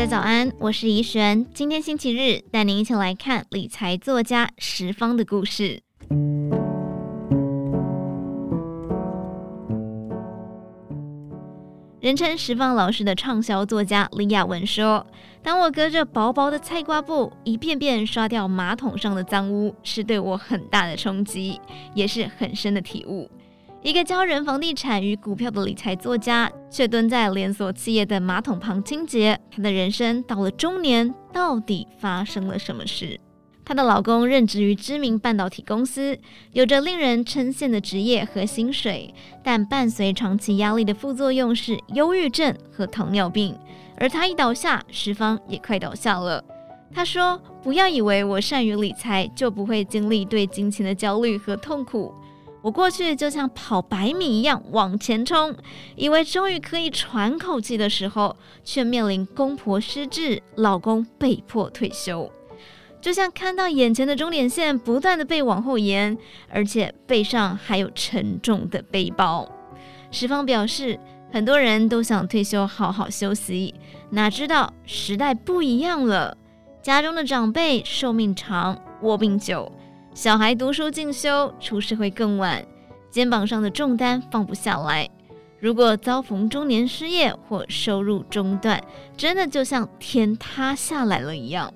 大家早安，我是怡璇。今天星期日，带您一起来看理财作家石方的故事。人称石方老师的畅销作家李雅文说：“当我隔着薄薄的菜瓜布，一遍遍刷掉马桶上的脏污，是对我很大的冲击，也是很深的体悟。”一个教人房地产与股票的理财作家，却蹲在连锁企业的马桶旁清洁。她的人生到了中年，到底发生了什么事？她的老公任职于知名半导体公司，有着令人称羡的职业和薪水，但伴随长期压力的副作用是忧郁症和糖尿病。而他一倒下，十方也快倒下了。他说：“不要以为我善于理财，就不会经历对金钱的焦虑和痛苦。”我过去就像跑百米一样往前冲，以为终于可以喘口气的时候，却面临公婆失智、老公被迫退休，就像看到眼前的终点线不断的被往后延，而且背上还有沉重的背包。十方表示，很多人都想退休好好休息，哪知道时代不一样了，家中的长辈寿命长，卧病久。小孩读书进修，出社会更晚，肩膀上的重担放不下来。如果遭逢中年失业或收入中断，真的就像天塌下来了一样。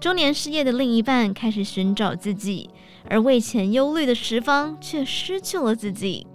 中年失业的另一半开始寻找自己，而为钱忧虑的十方却失去了自己。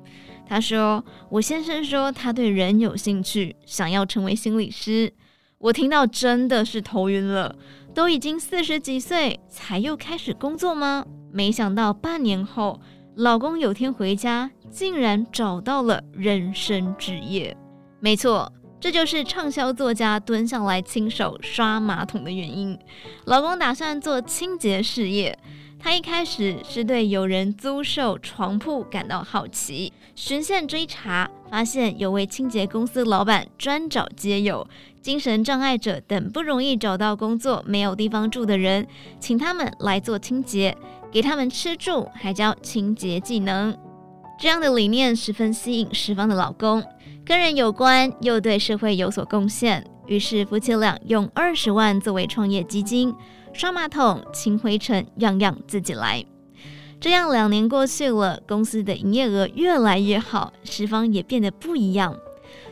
他说：“我先生说他对人有兴趣，想要成为心理师。”我听到真的是头晕了。都已经四十几岁，才又开始工作吗？没想到半年后，老公有天回家，竟然找到了人生职业。没错，这就是畅销作家蹲下来亲手刷马桶的原因。老公打算做清洁事业。他一开始是对有人租售床铺感到好奇，循线追查，发现有位清洁公司老板专找街友、精神障碍者等不容易找到工作、没有地方住的人，请他们来做清洁，给他们吃住，还教清洁技能。这样的理念十分吸引十方的老公，跟人有关，又对社会有所贡献，于是夫妻俩用二十万作为创业基金。刷马桶、清灰尘，样样自己来。这样两年过去了，公司的营业额越来越好，十方也变得不一样。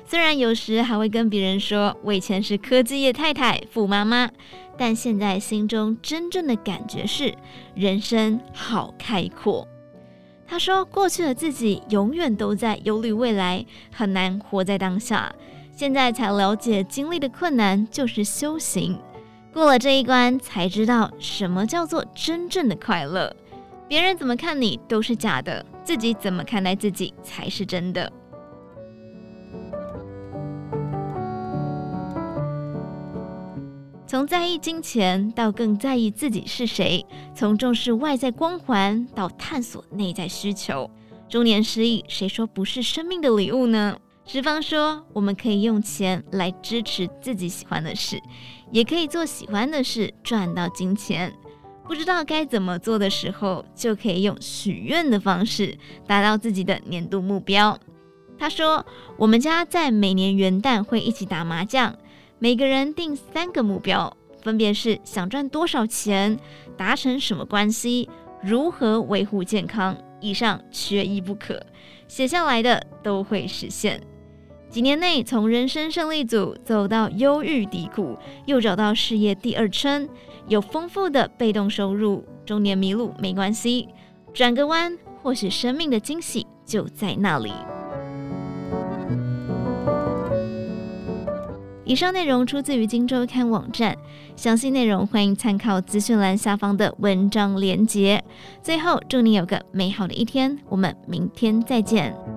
虽然有时还会跟别人说我以前是科技业太太、富妈妈，但现在心中真正的感觉是人生好开阔。他说，过去的自己永远都在忧虑未来，很难活在当下。现在才了解，经历的困难就是修行。过了这一关，才知道什么叫做真正的快乐。别人怎么看你都是假的，自己怎么看待自己才是真的。从在意金钱到更在意自己是谁，从重视外在光环到探索内在需求。中年失意，谁说不是生命的礼物呢？十方说，我们可以用钱来支持自己喜欢的事，也可以做喜欢的事赚到金钱。不知道该怎么做的时候，就可以用许愿的方式达到自己的年度目标。他说，我们家在每年元旦会一起打麻将，每个人定三个目标，分别是想赚多少钱、达成什么关系、如何维护健康，以上缺一不可，写下来的都会实现。几年内，从人生胜利组走到忧郁低谷，又找到事业第二春，有丰富的被动收入。中年迷路没关系，转个弯，或许生命的惊喜就在那里。以上内容出自于《金周刊》网站，详细内容欢迎参考资讯栏下方的文章连结。最后，祝你有个美好的一天，我们明天再见。